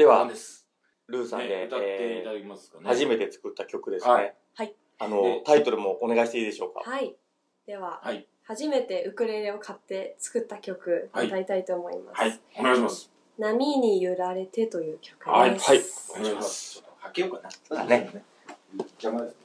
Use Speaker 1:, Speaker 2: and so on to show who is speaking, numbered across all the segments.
Speaker 1: では
Speaker 2: 何、です。
Speaker 1: ルーさんで、
Speaker 2: ね、歌っていた
Speaker 1: え
Speaker 2: だきますかね。
Speaker 1: ー初めて作った曲ですね。
Speaker 2: はい
Speaker 3: はい
Speaker 1: あの
Speaker 2: で、
Speaker 1: タイトルもお願いしていいでしょうか？
Speaker 3: はい。では、
Speaker 2: はい。
Speaker 3: 初めてウクレレを買って作った曲、
Speaker 2: はい
Speaker 3: 歌いたいと思います。
Speaker 2: はい、お願いします。
Speaker 3: 波に揺られてという曲です。
Speaker 2: はい
Speaker 1: はい
Speaker 2: お願いします。ちょっと開けようかな。
Speaker 1: そうだね。
Speaker 2: 邪魔です。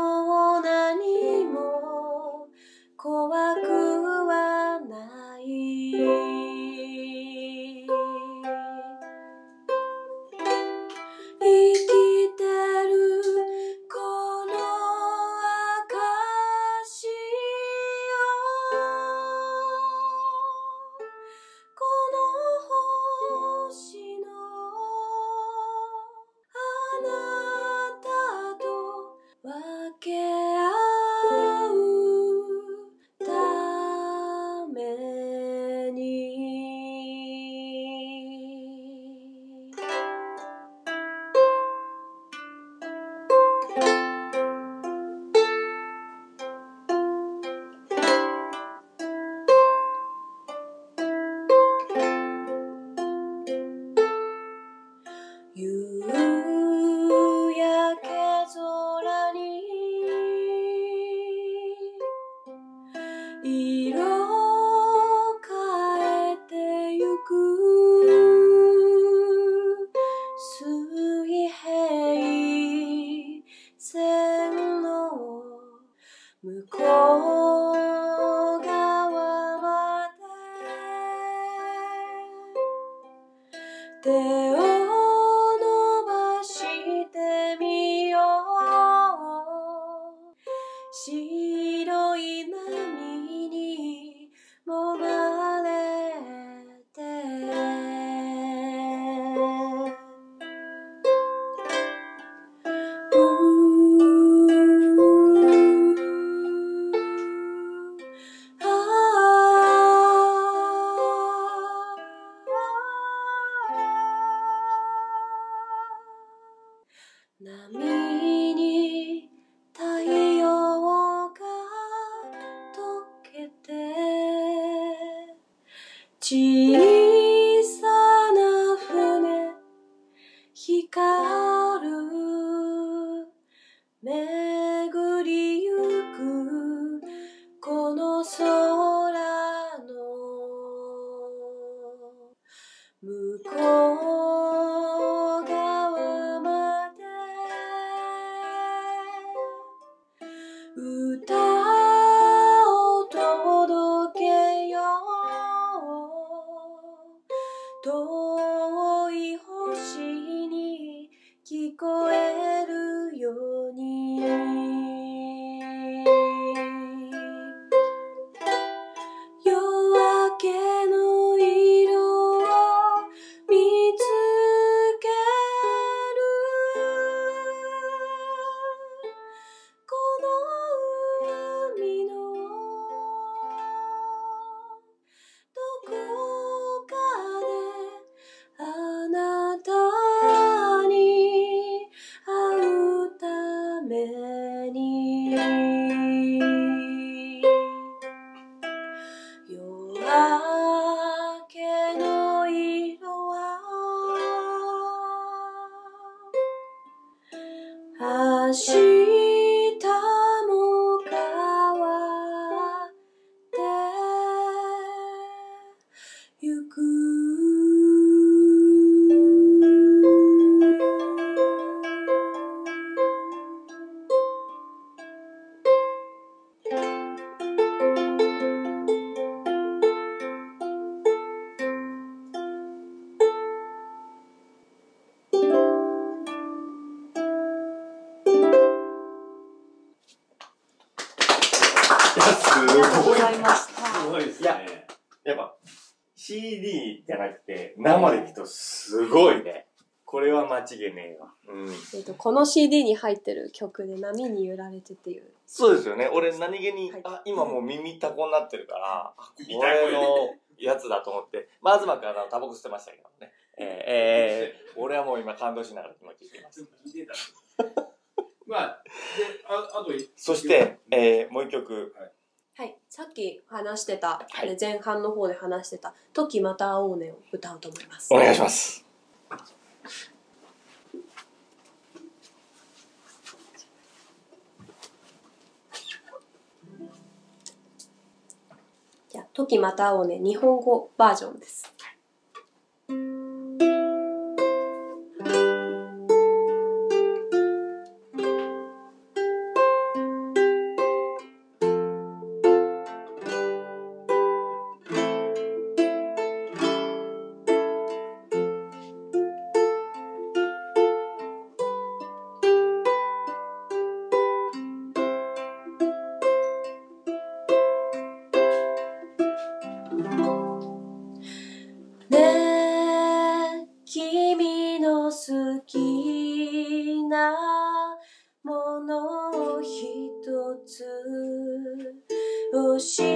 Speaker 3: もう何も怖く聞
Speaker 1: す
Speaker 3: ご
Speaker 1: い
Speaker 2: ね。
Speaker 1: これは間違いねえわ。うん。
Speaker 3: えっと、この CD に入ってる曲で「波に揺られて」っていう
Speaker 1: そうですよね。俺何気に、
Speaker 3: はい
Speaker 1: あ、今もう耳タコになってるから、あこれのやつだと思って、まあ、東からタバコ吸ってましたけどね。えー、えー、俺はもう今感動しながら今聞いています。
Speaker 2: 聞いてたまあ、で、ああと、
Speaker 1: そして、えー、もう一曲。
Speaker 3: はいさっき話してた、
Speaker 1: はい。
Speaker 3: ね前半の方で話してた「時また会おうね」を歌うと思います。
Speaker 1: お願いします。
Speaker 3: じゃあ「時また会おうね」日本語バージョンです
Speaker 1: she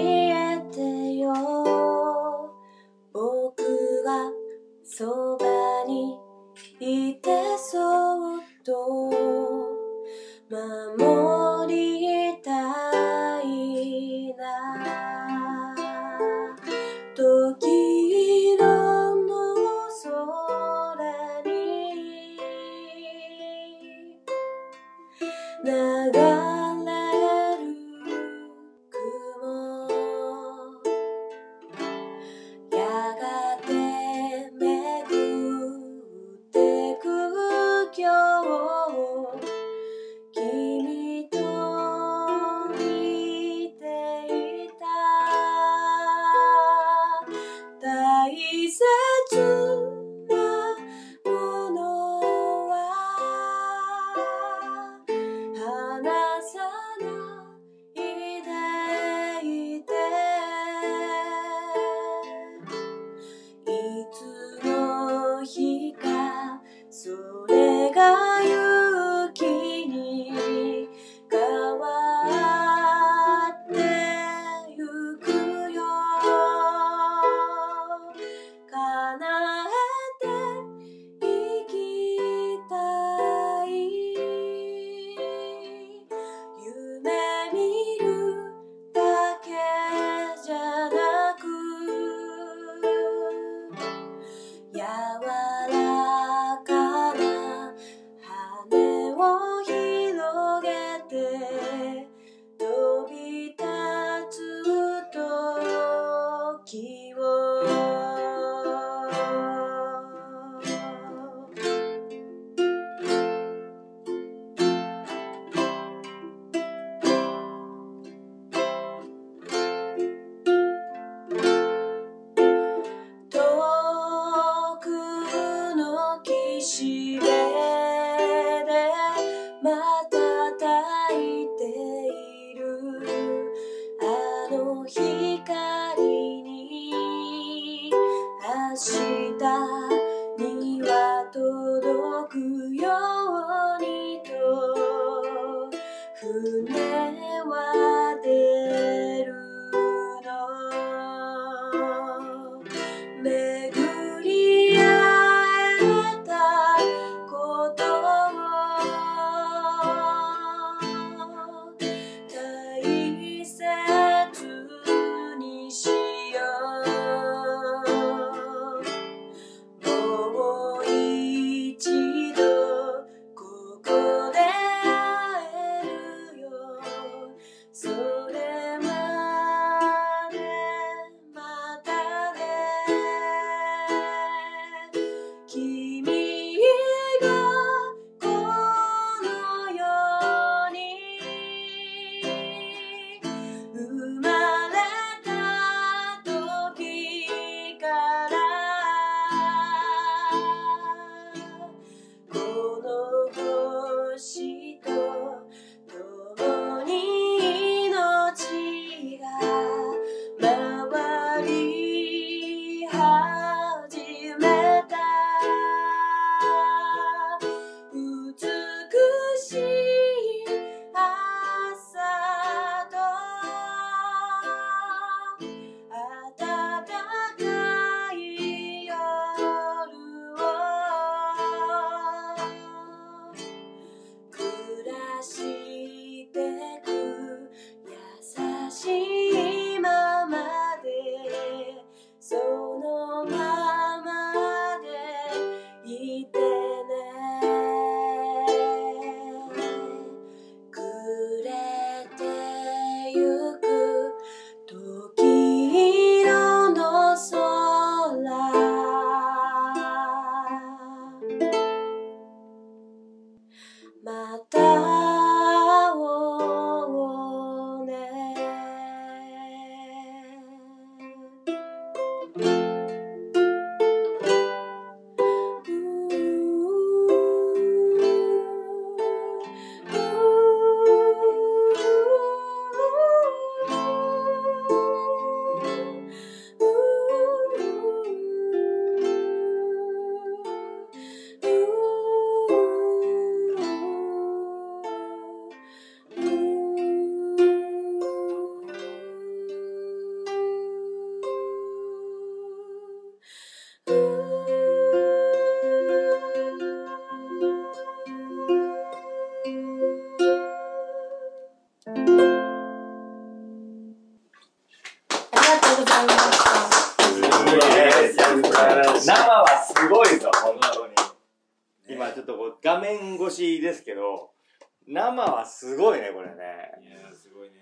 Speaker 1: すごいね、これね。
Speaker 2: いやー、すごいね。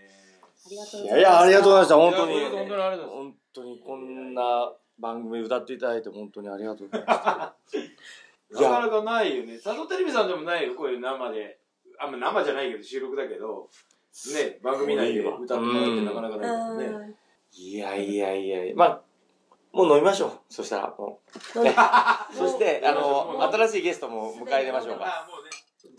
Speaker 3: ありがとうご
Speaker 1: い
Speaker 3: ざいま
Speaker 1: いや、ありがとうございました、本当に。
Speaker 2: 本当にありがとうございます
Speaker 1: 本当にこんな番組歌っていただいて本当にありがとうございます。
Speaker 2: なかなかないよね。佐藤テレビさんでもないよ、こういう生で。あんま生じゃないけど、収録だけど、ね、番組内で歌ってもらうってなかなかないからね。
Speaker 3: うん
Speaker 1: いやいやいやいや、まあ、もう飲みましょう。そしたら、もう。
Speaker 3: 飲み
Speaker 1: そして、あの、新しいゲストも迎え入れましょうか。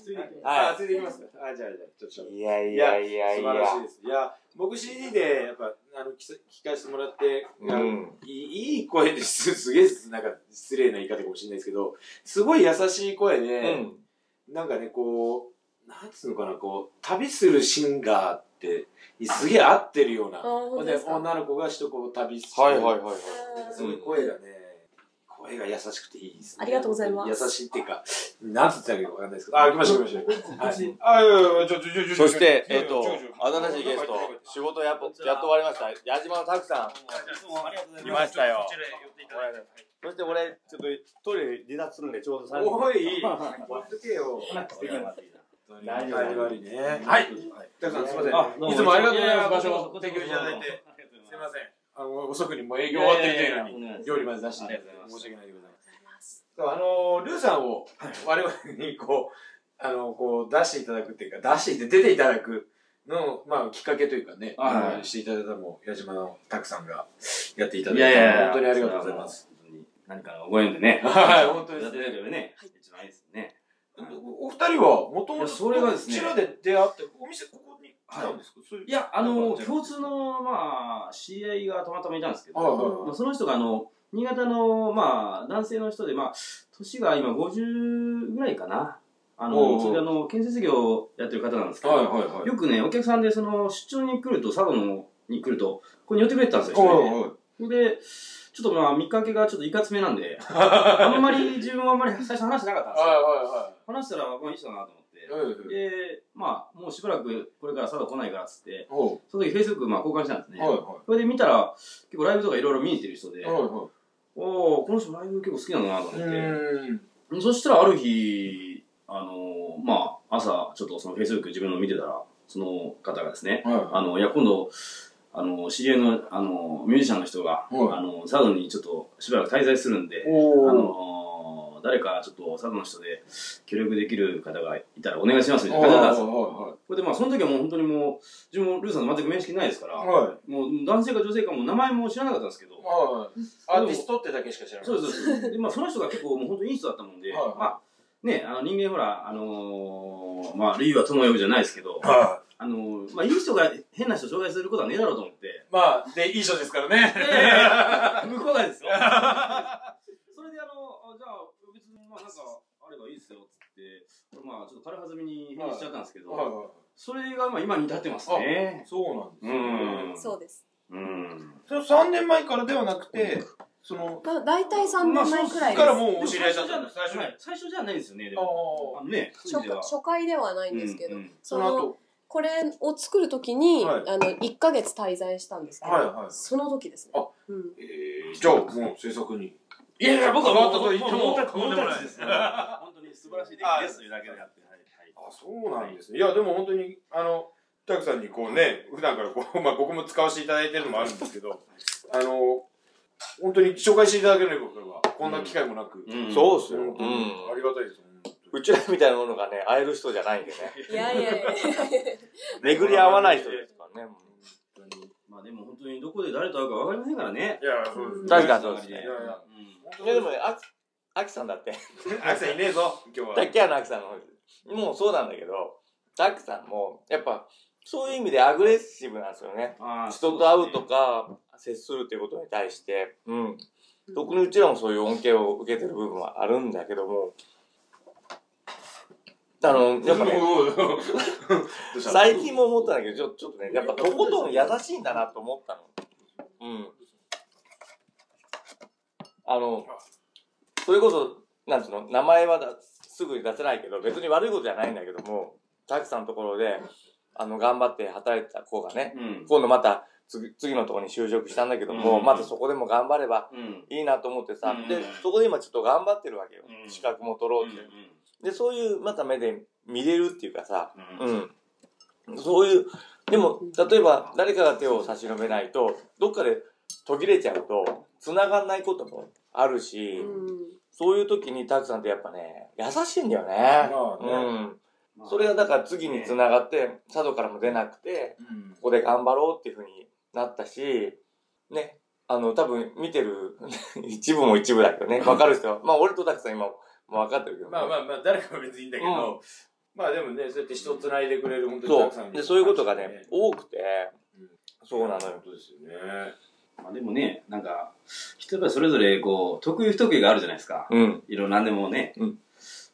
Speaker 2: ついていきます。
Speaker 1: はい
Speaker 2: あ、ついていきますか。あ、じゃあ、じゃあ、ちょっと。
Speaker 1: いやいやいやい
Speaker 2: 素晴らしい
Speaker 1: や。
Speaker 2: です。いや、僕 CD で、やっぱ、あの、聞聞かせてもらって、
Speaker 1: うん
Speaker 2: いいいい声です、すげえ、なんか、失礼な言い方かもしれないですけど、すごい優しい声
Speaker 1: う
Speaker 2: で、
Speaker 1: ん。
Speaker 2: なんかね、こう、なんつうのかな、こう、旅するシンガーって、すげえ合ってるような。女の子が一こう旅して、
Speaker 1: はいはいはいはい。
Speaker 2: すごい声がね、声が優しくていいですね。
Speaker 3: ありがとうございます
Speaker 2: 優しいっていうか、なんつってたらいいかわかんないですけど、あ、来ました来ました。はい。あ、いやいやちょ、ちょ、ちょ、ちょ、
Speaker 1: そして、えっと新しいゲスト、仕事やっとやっと終わりました。矢島のたくさん。来ましたよそして俺、ちょっとトイレ離脱するんで、ちょうど3
Speaker 2: おい、待っとけよ。
Speaker 1: 大丈夫。
Speaker 2: はい。たくさんすみません。いつもありがとうございます。場所を提供いただいて。すみません。あの、遅くにもう営業終わってきてるのに、料理まで出していただいて申し訳ないでございます。あの、ルーさんを我々にこう、あの、こう出していただくっていうか、出していて出ていただくの、まあ、きっかけというかね、
Speaker 4: はい
Speaker 2: していただいたのも、矢島のたくさんがやっていただいて、本当にありがとうございます。。
Speaker 4: 何かのご縁でね。
Speaker 2: はい本当ですね
Speaker 4: やっね。一番いいですね。
Speaker 2: おお二人は、もともと、
Speaker 4: それがですね
Speaker 2: こちらで出会って、お店ここに来たんですか、そういう
Speaker 4: いや、あの、
Speaker 2: 日
Speaker 4: 共通の、まあ、知り合いがたまたまいたんですけど、
Speaker 2: はいはいはい
Speaker 4: まあ、その人が、あの、新潟の、まあ、男性の人で、まあ、年が今50ぐらいかな。あの、それであの、建設業をやってる方なんですけど、
Speaker 2: はいはいはい。
Speaker 4: よくね、お客さんで、その、出張に来ると、佐渡のに来ると、ここに寄ってくれてたんですよ、一人で。で、ちょっとまあ、見かけがちょっといかつめなんで、あんまり自分はあんまり最初話してなかったんですよ。
Speaker 2: は
Speaker 4: 話したら、まあ、いい人だなと思って。
Speaker 2: いはいはい。
Speaker 4: で、まあ、もうしばらくこれから佐渡来ないからっつって、
Speaker 2: ほ
Speaker 4: その時 Facebook まあ交換したんですね。
Speaker 2: うはいは
Speaker 4: それで見たら、結構ライブとかいろいろ見に行ってる人で、
Speaker 2: い。はいは
Speaker 4: おおこの人ライブ結構好きなんだなと
Speaker 2: い。
Speaker 4: 思って。
Speaker 2: うん。
Speaker 4: そしたらある日、あのまあ、朝、ちょっとその Facebook 自分の見てたら、その方がですね、
Speaker 2: はい
Speaker 4: あの、いや、今度、あの、知り合いの、あの、ミュージシャンの人が、
Speaker 2: はい
Speaker 4: あの、佐渡にちょっとしばらく滞在するんで、
Speaker 2: お
Speaker 4: あの誰かちょっと佐渡の人で協力できる方がいたらお願いしますみたいな感じだったんですよ。
Speaker 2: は
Speaker 4: これでまあ、その時はもう本当にもう、自分もルーさんと全く面識ないですから、
Speaker 2: いはい。
Speaker 4: もう男性か女性かも名前も知らなかったんですけど、
Speaker 2: はい。アーティストってだけしか知らない。
Speaker 4: そうです、そうです。で、まあ、その人が結構もう本当にいい人だったもんで、
Speaker 2: はい
Speaker 4: まあ、ね、あの人間ほら、あのー、まあ、類は友を呼ぶじゃないですけど、
Speaker 2: は
Speaker 4: あのー、まあ、いい人が変な人を紹介することはねえだろうと思って、
Speaker 2: い。まあ、で、いい人ですからね。
Speaker 4: 向こうがですよ。それであの、あじゃあ、別にまあなんかあればいいですよっつって、まあちょっと軽はずみに返事しちゃったんですけど、
Speaker 2: はいはい。
Speaker 4: それがまあ今に至ってますね。
Speaker 2: そうなんです
Speaker 4: うん。
Speaker 3: そうです。
Speaker 4: うん。
Speaker 2: それ3年前からではなくて、その、
Speaker 3: まあ、大体3年前くらいです。
Speaker 2: からもうお知り合いだったんです
Speaker 4: 最初じゃない最初じゃないですよね、でも。
Speaker 2: あ
Speaker 4: あのね、そういう意味では
Speaker 3: 初初回ではないんですけど、
Speaker 4: うんうん
Speaker 2: その後、
Speaker 3: これを作るときに、
Speaker 2: はい
Speaker 3: あの1ヶ月滞在したんですけど、
Speaker 2: はいはい
Speaker 3: その時ですね。
Speaker 2: あ
Speaker 3: うん、
Speaker 2: えー、じゃあもう制作に。
Speaker 4: いやいや、僕は
Speaker 2: 変わったと言っても
Speaker 4: もう
Speaker 2: 過言でもない
Speaker 4: です。本当に素晴らしいですというだけであって。はい
Speaker 2: あ、そうなんですね。いや、でも本当に、あの、たくさんにこうね、普段からこう、まあ僕も使わせていただいてるのもあるんですけど、あの、本当に紹介していただければ、こんな機会もなく、
Speaker 4: うん
Speaker 1: そうっすよ。う
Speaker 2: 本当に
Speaker 1: ん
Speaker 2: ありがたいです。
Speaker 1: うちらみたいなものがね、会える人じゃないんでね。
Speaker 3: いやいやいや
Speaker 1: 巡り合わない人ですからね。
Speaker 4: でも本当にどこで誰と会うか分かりませんからね。
Speaker 2: いや、そうです
Speaker 1: 確かにそうですね
Speaker 2: いやいや
Speaker 4: うん
Speaker 1: いやでもね、あき、あきさんだって。
Speaker 2: アキさんいねえぞ、今日は。
Speaker 1: タッキアのあきさんの方ですもうそうなんだけど、タックさんも、やっぱ、そういう意味でアグレッシブなんですよね。人と会うとか、接するっていうことに対して、うん。特にうちらもそういう恩恵を受けてる部分はあるんだけども、あの、やっぱね、最近も思ったんだけど、ちょちょっとね、やっぱとことん優しいんだなと思ったの。うん。あの、それこそ、なんつうの、名前はだすぐに出せないけど、別に悪いことじゃないんだけども、たくさんのところで、あの、頑張って働いてた子がね、
Speaker 4: うん。
Speaker 1: 今度また次次のところに就職したんだけども、
Speaker 4: うん
Speaker 1: またそこでも頑張れば
Speaker 4: うん。
Speaker 1: いいなと思ってさ、
Speaker 4: うん
Speaker 1: で、そこで今ちょっと頑張ってるわけよ。
Speaker 4: うん
Speaker 1: 資格も取ろうって。で、そういうまた目で見れるっていうかさ、
Speaker 4: う
Speaker 1: うんん。そういう、でも、例えば誰かが手を差し伸べないと、どっかで途切れちゃうと、繋がんないこともあるし、
Speaker 3: うん
Speaker 1: そういう時にタクさんってやっぱね、優しいんだよね。
Speaker 2: まあね
Speaker 1: うん。それがだから次に繋がって、佐渡からも出なくて、
Speaker 2: うん
Speaker 1: ここで頑張ろうっていうふうになったし、ね、あの、多分見てる 一部も一部だけどね、わかる人は、まあ俺とタクさん今もう分かってるけど、
Speaker 2: まあまあまあ、誰かは別にいいんだけど、
Speaker 1: うん
Speaker 2: まあでもね、そうやって人を繋いでくれる、本当に
Speaker 1: そ
Speaker 2: たくさん
Speaker 1: う。で、そういうことがね、多くて、
Speaker 2: うん
Speaker 1: そうなのよ。
Speaker 2: 本当ですよね。
Speaker 4: まあでもね、なんか、人やっぱりそれぞれ、こう、得意不得意があるじゃないですか。
Speaker 1: うん。
Speaker 4: いろんな何でもね。
Speaker 1: うん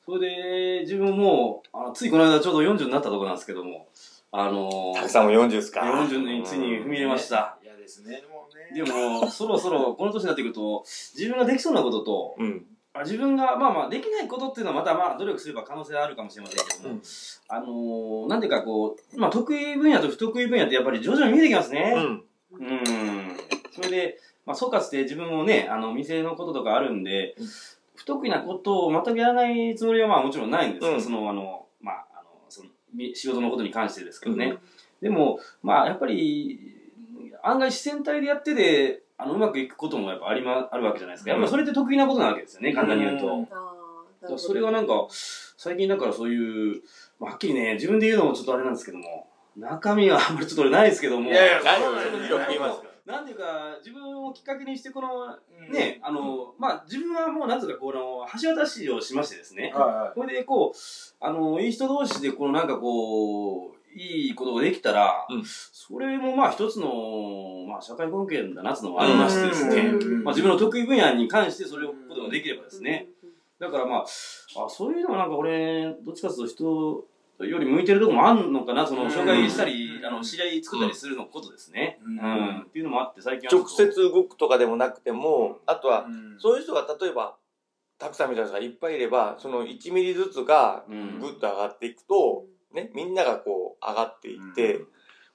Speaker 4: それで、自分も、あのついこの間ちょうど40になったところなんですけども、あの
Speaker 1: タクさんも40ですか
Speaker 4: 40についに踏み入れました。
Speaker 2: 嫌ですね、もうね。
Speaker 4: でも、そろそろこの年になってくると、自分ができそうなことと、
Speaker 1: うん。
Speaker 4: あ自分が、まあまあ、できないことっていうのはまたまあ、努力すれば可能性はあるかもしれませんけども、
Speaker 1: うん
Speaker 4: あのーなんていうかこう、まあ、得意分野と不得意分野ってやっぱり徐々に見えてきますね。
Speaker 1: うん。
Speaker 4: うん。それで、まあ、総括して自分もね、あの、店のこととかあるんで、
Speaker 1: うん
Speaker 4: 不得意なことを全くやらないつもりはまあもちろんないんですけど、
Speaker 1: うん
Speaker 4: その、あの、まあ、あの、その、み仕事のことに関してですけどね。でも、まあ、やっぱり、案外自然体でやってて、あの、うまくいくこともやっぱありま、あるわけじゃないですか。やっぱそれって得意なことなわけですよね、簡単に言うと。
Speaker 1: うん。
Speaker 3: あーなるほど。
Speaker 4: それがなんか、最近だからそういう、まあはっきりね、自分で言うのもちょっとあれなんですけども、中身はあんまりちょっと俺ないですけども、
Speaker 2: いやいや、
Speaker 1: 何を
Speaker 2: そうなんですよ。
Speaker 1: 言いますか
Speaker 4: なんていうか、自分をきっかけにして、この、
Speaker 2: うん。
Speaker 4: ね、あの、まあ、自分はもう、なんつうか、この、橋渡しをしましてですね、
Speaker 2: はいはい
Speaker 4: これで、こう、あの、いい人同士で、この、なんかこう、いいことができたら、
Speaker 1: うん。
Speaker 4: それもまあ一つの、まあ社会貢献だなっていうのもありましてですね、
Speaker 3: うん。
Speaker 4: まあ自分の得意分野に関してそれをことができればですね、だからまあ、あそういうのはなんか俺、どっちかというと人より向いてるとこもあんのかな、その紹介したり、
Speaker 2: うん。
Speaker 4: あの、知り合い作ったりするのことですね。
Speaker 2: う
Speaker 4: うん。ん。っていうのもあって、最近。
Speaker 1: 直接動くとかでもなくても、あとは、
Speaker 2: うん。
Speaker 1: そういう人が例えば、たくさんみたいな人がいっぱいいれば、その1ミリずつが
Speaker 4: うん。
Speaker 1: ぐっと上がっていくと、ね、みんながこう上がっていって、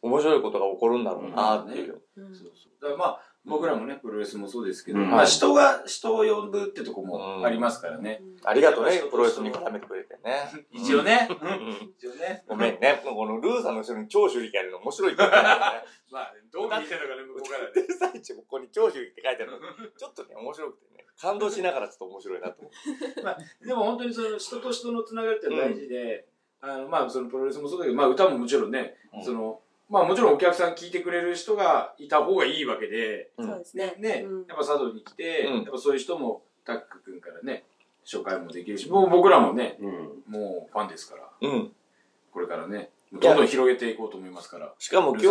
Speaker 1: 面白いことが起こるんだろうなっていう。
Speaker 3: うん
Speaker 2: そうそうだからまあ、僕らもね、プロレスもそうですけど、
Speaker 4: うん
Speaker 2: まあ人が人を呼ぶってとこもありますからね。
Speaker 1: ありがとうね、プロレスに絡めてくれてね。
Speaker 2: 一応ね。
Speaker 1: うん
Speaker 2: 一応ね。
Speaker 1: ごめんね。このルーさんの後ろに長州力あるの面白いからね。
Speaker 2: まあ、どう見てるのかね、向こうから
Speaker 1: で
Speaker 2: ね。
Speaker 1: 最中ここに長州力って書いてあるの。ちょっとね、面白くてね。感動しながらちょっと面白いなと思って。
Speaker 2: でも本当にその人と人のつながりって大事で、あのまあそのプロレスもそうだけど、まあ歌ももちろんね、
Speaker 4: うん
Speaker 2: その、まあもちろんお客さん聞いてくれる人がいた方がいいわけで、
Speaker 3: そうですね。
Speaker 2: ね、
Speaker 3: うん
Speaker 2: やっぱ佐渡に来て、
Speaker 1: うん
Speaker 2: やっぱそういう人もタック君からね、紹介もできるし、もう僕らもね、
Speaker 4: うん。
Speaker 2: もうファンですから、
Speaker 1: うん。
Speaker 2: これからね、どんどん広げていこうと思いますから。
Speaker 1: しかも今日、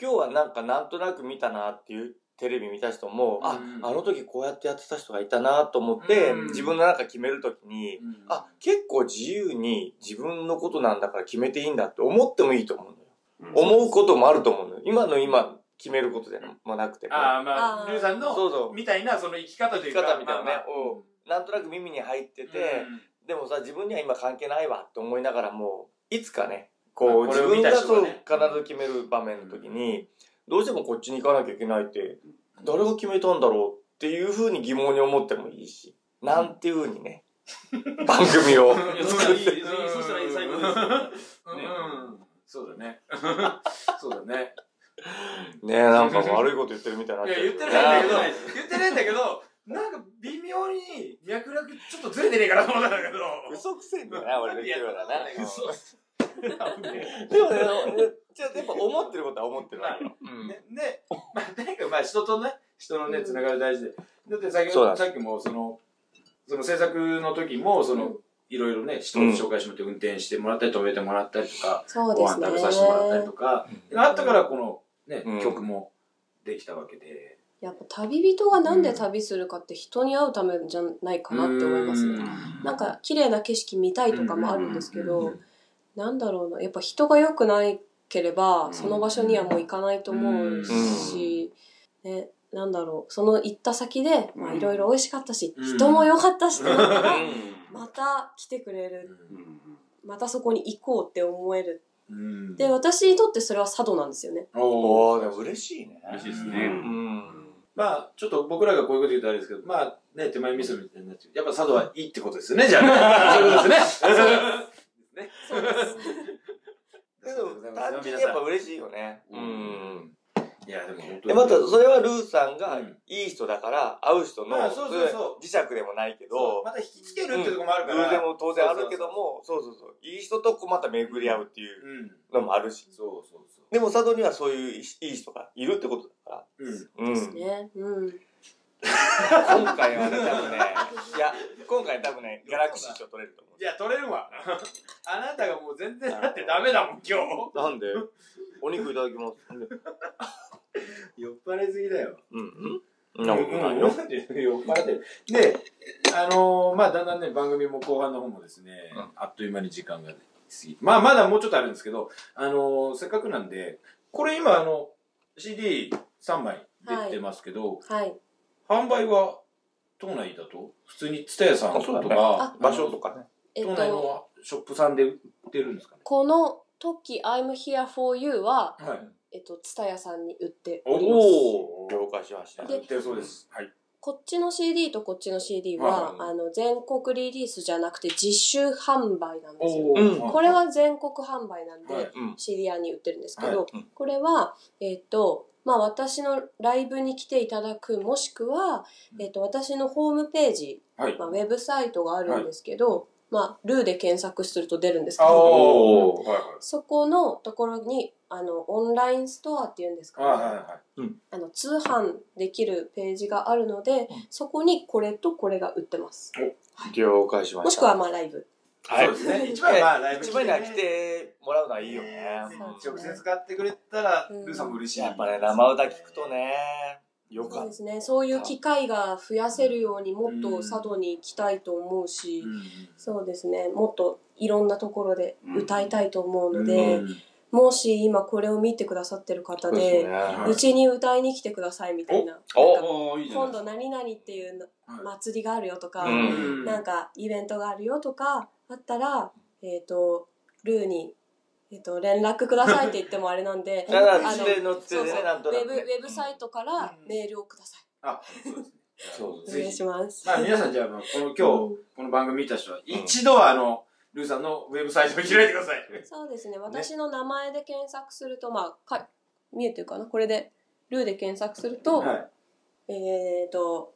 Speaker 1: 今日はなんかなんとなく見たなっていうテレビ見た人も、あ
Speaker 2: う、ん
Speaker 1: あの時こうやってやってた人がいたなと思って、
Speaker 2: うん
Speaker 1: 自分の中決めるときに、
Speaker 2: うん
Speaker 1: あ、結構自由に自分のことなんだから決めていいんだって思ってもいいと思うのよ。思うこともあると思うのよ。今の今決めることでもなくてね。
Speaker 2: ああ、まあ、
Speaker 3: あー
Speaker 2: ルーさんの、
Speaker 1: そうそう。
Speaker 2: みたいな、その生き方というか、
Speaker 1: 生き方みたいな。ね
Speaker 2: まあまあ。
Speaker 1: う。ん。なんとなく耳に入ってて、
Speaker 2: うん
Speaker 1: でもさ、自分には今関係ないわって思いながらも、いつかね、こう、自分がそう、必ず決める場面の時に、どうしてもこっちに行かなきゃいけないって、誰が決めたんだろうっていうふうに疑問に思ってもいいし、なんていうふうにね、番組を。
Speaker 4: いやそしたら最高ですよ。
Speaker 2: うんうんそうだね。そうだね。
Speaker 1: ね。え、なんか悪いこと言ってるみたいにな。
Speaker 2: いや言ってないんだけど
Speaker 1: ね。
Speaker 2: 言ってないんだけど、なんか微妙に脈絡ちょっとずれてね。えかなと思ったんだけど。
Speaker 1: 嘘くせえんだよな、俺が言ってるからな。
Speaker 2: 嘘
Speaker 1: でもね、じゃあやっぱ思ってることは思ってるわけよ。
Speaker 2: で、まあ、とにかくまあ人とね、人のね、つながり大事で。だって先
Speaker 1: そうだ
Speaker 2: さっきもその、その制作の時も、その、いろいろね、人を紹介してもらって運転してもらったり、止めてもらったりとか、
Speaker 3: そうですね。
Speaker 2: ご飯食べさせてもらったりとか、あったからこのね、
Speaker 1: うん。
Speaker 2: 曲もできたわけで。
Speaker 3: やっぱ旅人がなんで旅するかって人に会うためじゃないかなって思いますね。なんか綺麗な景色見たいとかもあるんですけ
Speaker 2: うん。
Speaker 3: ど、なんだろうな、やっぱ人が良くないければ、
Speaker 2: ん
Speaker 3: その場所にはもう行かないと思うし、ね、なんだろう、その行った先で、まあいろいろ美味しかったし、
Speaker 2: うん
Speaker 3: 人も良かったしってなったら、
Speaker 4: う
Speaker 3: また来てくれる、
Speaker 4: ん。
Speaker 3: またそこに行こうって思える。
Speaker 2: うん
Speaker 3: で、私にとってそれは佐渡なんですよね。
Speaker 2: おー
Speaker 1: おー、でも嬉しいね。
Speaker 4: 嬉しいですね。
Speaker 1: うん。
Speaker 2: まあ、ちょっと僕らがこういうこと言うとあれですけど、まあ、ね、手前味噌みたいになっちゃう。やっぱ佐渡はいいってことですよね、じゃあ。そういうことですね。ね。
Speaker 3: そうです。
Speaker 1: けど、単純にやっぱ嬉しいよね。
Speaker 2: う
Speaker 1: うんん。
Speaker 2: いや、でも本当
Speaker 1: で、また、それはルーさんが
Speaker 2: うん
Speaker 1: いい人だから、会う人の、
Speaker 2: まあそうそうそう
Speaker 1: 磁石でもないけど、
Speaker 2: また引きつけるってとこもあるから。
Speaker 1: 偶然も当然あるけども、そうそうそう。いい人とこうまた巡り合うっていう
Speaker 2: うん。
Speaker 1: のもあるし。
Speaker 2: そうそうそ
Speaker 1: でも佐渡にはそういういい人がいるってことだか
Speaker 2: う。うん。
Speaker 1: ら。うん。
Speaker 3: ね。うん。
Speaker 1: 今回はね、多分ね、いや、今回多分ね、ギャラクシー賞取れると思う。
Speaker 2: いや、取れるわ。あなたがもう全然だってダメだもん、今日。
Speaker 1: なんで？お肉いただきます。
Speaker 2: 酔っ払いすぎだよ。
Speaker 1: うん。うんそんなことないよ。
Speaker 2: 酔っ払ってる？で、あのーまあだんだんね、番組も後半の方もですね、
Speaker 1: うん
Speaker 2: あっという間に時間が過ぎまあまだもうちょっとあるんですけど、あのーせっかくなんで、これ今あの、CD3 枚出てますけど、
Speaker 3: はい。
Speaker 2: 販売は都内だと？普通に蔦屋さんとか、
Speaker 1: 場所とかね。
Speaker 3: えっ
Speaker 2: 都内
Speaker 3: と、
Speaker 2: のショップさんで売ってるんですかね？
Speaker 3: この時 I'm here for you は、
Speaker 2: はい。
Speaker 3: えっと、ツタヤさんに売っております。
Speaker 1: おお了解しました。
Speaker 3: で
Speaker 2: 売ってるそうです。はい。
Speaker 3: こっちの CD とこっちの CD は、
Speaker 2: はい
Speaker 3: あの、全国リリースじゃなくて実習販売なんですよ。
Speaker 1: うん
Speaker 3: これは全国販売なんで、
Speaker 2: はい
Speaker 1: うん。
Speaker 3: CD 屋に売ってるんですけど、
Speaker 2: は
Speaker 1: うん
Speaker 3: これは、えっ、と、まあ私のライブに来ていただく、もしくは、えっ、と、私のホームページ、
Speaker 2: はい。
Speaker 3: まあ、ウェブサイトがあるんですけど、まあ、ルーで検索すると出るんですけ
Speaker 2: あ
Speaker 3: ど。
Speaker 2: はいはい。
Speaker 3: そこのところに、あの、オンラインストアっていうんですかね。
Speaker 2: はいはいはい。
Speaker 3: あの通販できるページがあるので、そこにこれとこれが売ってます。
Speaker 1: 了解しました。
Speaker 3: もしくはまあライブ。
Speaker 1: はい
Speaker 2: そうですね。一番まあライブ
Speaker 1: 一番には来てもらうのはいいよね。
Speaker 2: 直接買ってくれたら、
Speaker 3: うん
Speaker 2: ルーさんも嬉しい。
Speaker 1: やっぱね、生歌聞くとね、よかっ
Speaker 3: そうですね。そういう機会が増やせるようにもっと佐渡に行きたいと思うし、
Speaker 2: うん
Speaker 3: そうですね。もっといろんなところで歌いたいと思うの
Speaker 2: う
Speaker 3: で、
Speaker 2: ん
Speaker 3: もし今これを見てくださってる方
Speaker 1: た。
Speaker 3: で、
Speaker 2: は
Speaker 3: うちに歌いに来てくださいみたいな。
Speaker 1: お
Speaker 3: なんか
Speaker 4: おーいいじゃない
Speaker 3: 今度何々っていうの
Speaker 2: はい
Speaker 3: 祭りがあるよとか、
Speaker 1: うん
Speaker 3: なんかイベントがあるよとかあったら、えっ、と、ルーに、えっ、と、連絡くださいって言ってもあれなんで、
Speaker 1: だから、
Speaker 3: あの
Speaker 1: つてのつて
Speaker 3: そうそう
Speaker 1: でね、なんと
Speaker 3: ウェブ、ウ
Speaker 1: なくね。
Speaker 3: ェブサイトからメールをください。
Speaker 2: あ、そうですね。
Speaker 1: そ う
Speaker 3: お願いします。
Speaker 2: まあ皆さんじゃあ、この今日、
Speaker 3: うん
Speaker 2: この番組見た人は、一度はあの、ルーさんのウェブサイトを開いてください。
Speaker 3: そうですね。私の名前で検索すると、まあ、か見えてるかな？これで、ルーで検索すると、
Speaker 2: はい。
Speaker 3: えっ、と、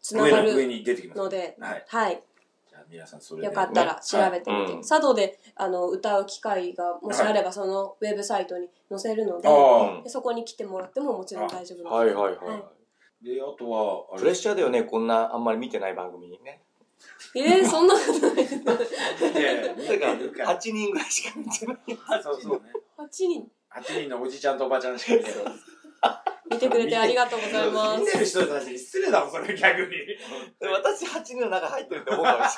Speaker 3: つな
Speaker 2: 上の上
Speaker 3: がる
Speaker 2: に出てきます。
Speaker 3: ので、
Speaker 2: はい。
Speaker 3: はい。
Speaker 2: じゃあ皆さんそれで。
Speaker 3: よかったら調べてみて。
Speaker 1: うん
Speaker 3: 佐渡であの歌う機会がもしあれば、そのウェブサイトに載せるので、
Speaker 2: あ
Speaker 3: でそこに来てもらってももちろん大丈夫です。
Speaker 1: はいはいはい。
Speaker 2: あ。で、あとは、
Speaker 1: プレッシャーだよね、こんなあんまり見てない番組にね。
Speaker 3: えー、そんなことない。
Speaker 2: いやいや見て
Speaker 1: てか、
Speaker 2: るか
Speaker 1: 8人ぐらいしか見てない。
Speaker 2: そうそうね。
Speaker 3: 8人
Speaker 2: 8人のおじちゃんとおばちゃんしか見てない。
Speaker 3: 見てくれてありがとうございま
Speaker 2: 見て
Speaker 3: す。
Speaker 2: る人たちに失礼だもん、それ逆に。
Speaker 1: で私8人の中入ってるって思うかもし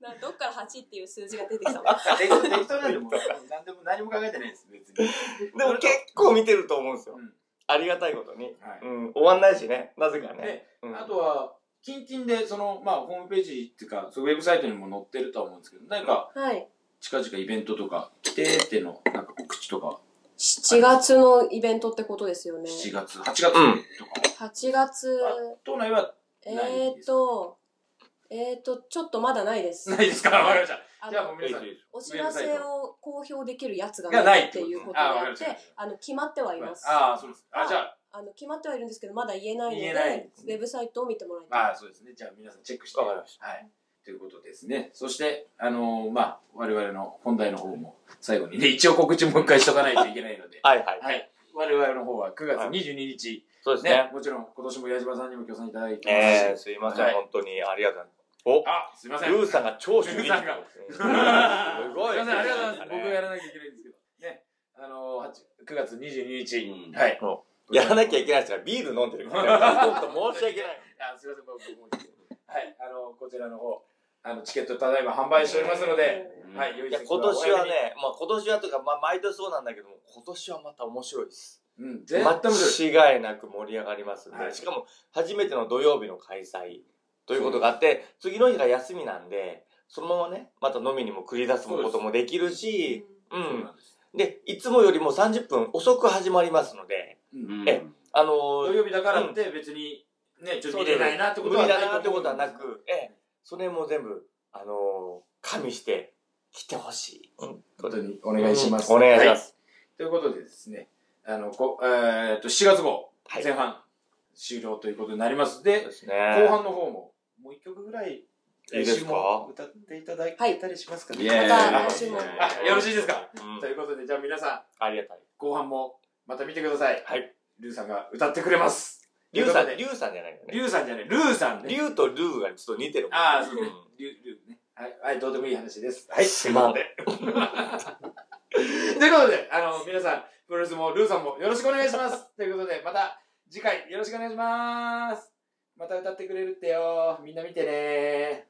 Speaker 3: などっから8っていう数字が出てきたの？
Speaker 2: 適当適当なんでもう何でも何も考えてないです、別に。
Speaker 1: れない。でも結構見てると思うんですよ
Speaker 2: うん。
Speaker 1: ありがたいことに。
Speaker 2: はい
Speaker 1: うん、終わんないしね。なぜかね
Speaker 2: で。
Speaker 1: うん
Speaker 2: あとは、近々で、その、まあ、ホームページっていうか、そのウェブサイトにも載ってるとは思うんですけど、何か、
Speaker 3: はい。
Speaker 2: 近々イベントとか、来てっての、なんか告知とか、
Speaker 3: 7月のイベントってことですよね。
Speaker 2: 7月、8月とか、
Speaker 3: 8月、
Speaker 2: 都内は
Speaker 3: えーっと、えーっと、ちょっとまだないです。
Speaker 2: ないですか？わかりました。
Speaker 3: あ
Speaker 2: じゃあもう
Speaker 3: の
Speaker 2: 皆さん、
Speaker 3: お知らせを公表できるやつが
Speaker 2: がな
Speaker 3: ないいってて
Speaker 2: っこと
Speaker 3: いうことであって
Speaker 2: あわかりました、
Speaker 3: あの、決まってはいます。
Speaker 2: ああ、そうです。あ、じゃあ、
Speaker 3: あの決まってはいるんですけどまだ言えないので
Speaker 2: 言えない
Speaker 3: ウェブサイトを見てもらいたい、
Speaker 2: まあそうですね。じゃあ皆さんチェックして。
Speaker 1: わかりまし
Speaker 2: はい。ということですね。そして、あのーまあ、我々の本題の方も最後にね、一応告知もう一回しとかないといけないので。
Speaker 1: はいはい。
Speaker 2: はい。我々の方は9月22日、
Speaker 1: そうです
Speaker 2: ね
Speaker 1: ね。
Speaker 2: もちろん今年も矢島さんにも協賛いただいて
Speaker 1: えー、
Speaker 2: ます
Speaker 1: いません、
Speaker 2: はい
Speaker 1: 本当にありがとうござい
Speaker 2: あ、すいません。
Speaker 1: ます。ルーさんが超主義
Speaker 2: ルーさんが
Speaker 1: す
Speaker 2: す
Speaker 1: ごい。
Speaker 2: いません、ありがとうございます。僕がや
Speaker 1: る。
Speaker 2: らなきゃいけないんですけど。ね。あのー、8 9月22日、
Speaker 4: うん
Speaker 2: はい。
Speaker 1: やらなきゃいけない人がビール飲んでるから、本当申し訳ない。
Speaker 2: あ、すいません、僕も。はい。あの、こちらの方、あの、チケットただいま販売しておりますので、
Speaker 4: うん
Speaker 2: はい、良
Speaker 1: いや、今年は、ね、まあ今年はというか、まあ毎年そうなんだけども、今年はまた面白いです。
Speaker 2: うん、絶対面白い。
Speaker 1: 間違いなく盛り上がりますんで、
Speaker 2: はい
Speaker 1: しかも初めての土曜日の開催ということがあって、次の日が休みなんで、そのままね、また飲みにも繰り出すこともできるし、う
Speaker 2: そうんです。
Speaker 1: で、いつもよりも30分遅く始まりますので、
Speaker 2: うん
Speaker 1: えあの
Speaker 2: 土曜日だからって別に、ね、ちょっと見れないなってことは
Speaker 1: 無理
Speaker 2: ない
Speaker 1: だなってことはなく、ええ、それも全部、あの加味して来てほしい。うん。
Speaker 2: ことにお願いします。
Speaker 1: うんお願いしま
Speaker 2: は
Speaker 1: す。
Speaker 2: ということでですね、あの、こえーっと、7月号、
Speaker 1: はい
Speaker 2: 前半、終了ということになります。で、
Speaker 1: ですね。
Speaker 2: 後半の方も、もう一曲ぐらい、
Speaker 1: いいですか？
Speaker 2: も歌っていただけたりしますかね？
Speaker 4: イエーイ
Speaker 3: また来週も
Speaker 2: あ、よろしいですか？
Speaker 1: うん
Speaker 2: ということで、じゃあ皆さん、
Speaker 1: ありがたい。
Speaker 2: 後半もまた見てください。
Speaker 1: はい。
Speaker 2: ルーさんが歌ってくれます。
Speaker 1: リュウさん、リュウさんじゃないよね。
Speaker 2: リュウさんじゃない、ルーさんね。
Speaker 1: リュウとルーがちょっと似てるもん。
Speaker 2: ああ、そうね
Speaker 1: ん。
Speaker 2: リュウ、リュウね。はい、はい、どうでもいい話です。はい。
Speaker 1: すまん
Speaker 2: ということで。ということで、あの、皆さん、プロレスもルーさんもよろしくお願いします。ということで、また次回よろしくお願いします。また歌ってくれるってよ。みんな見てね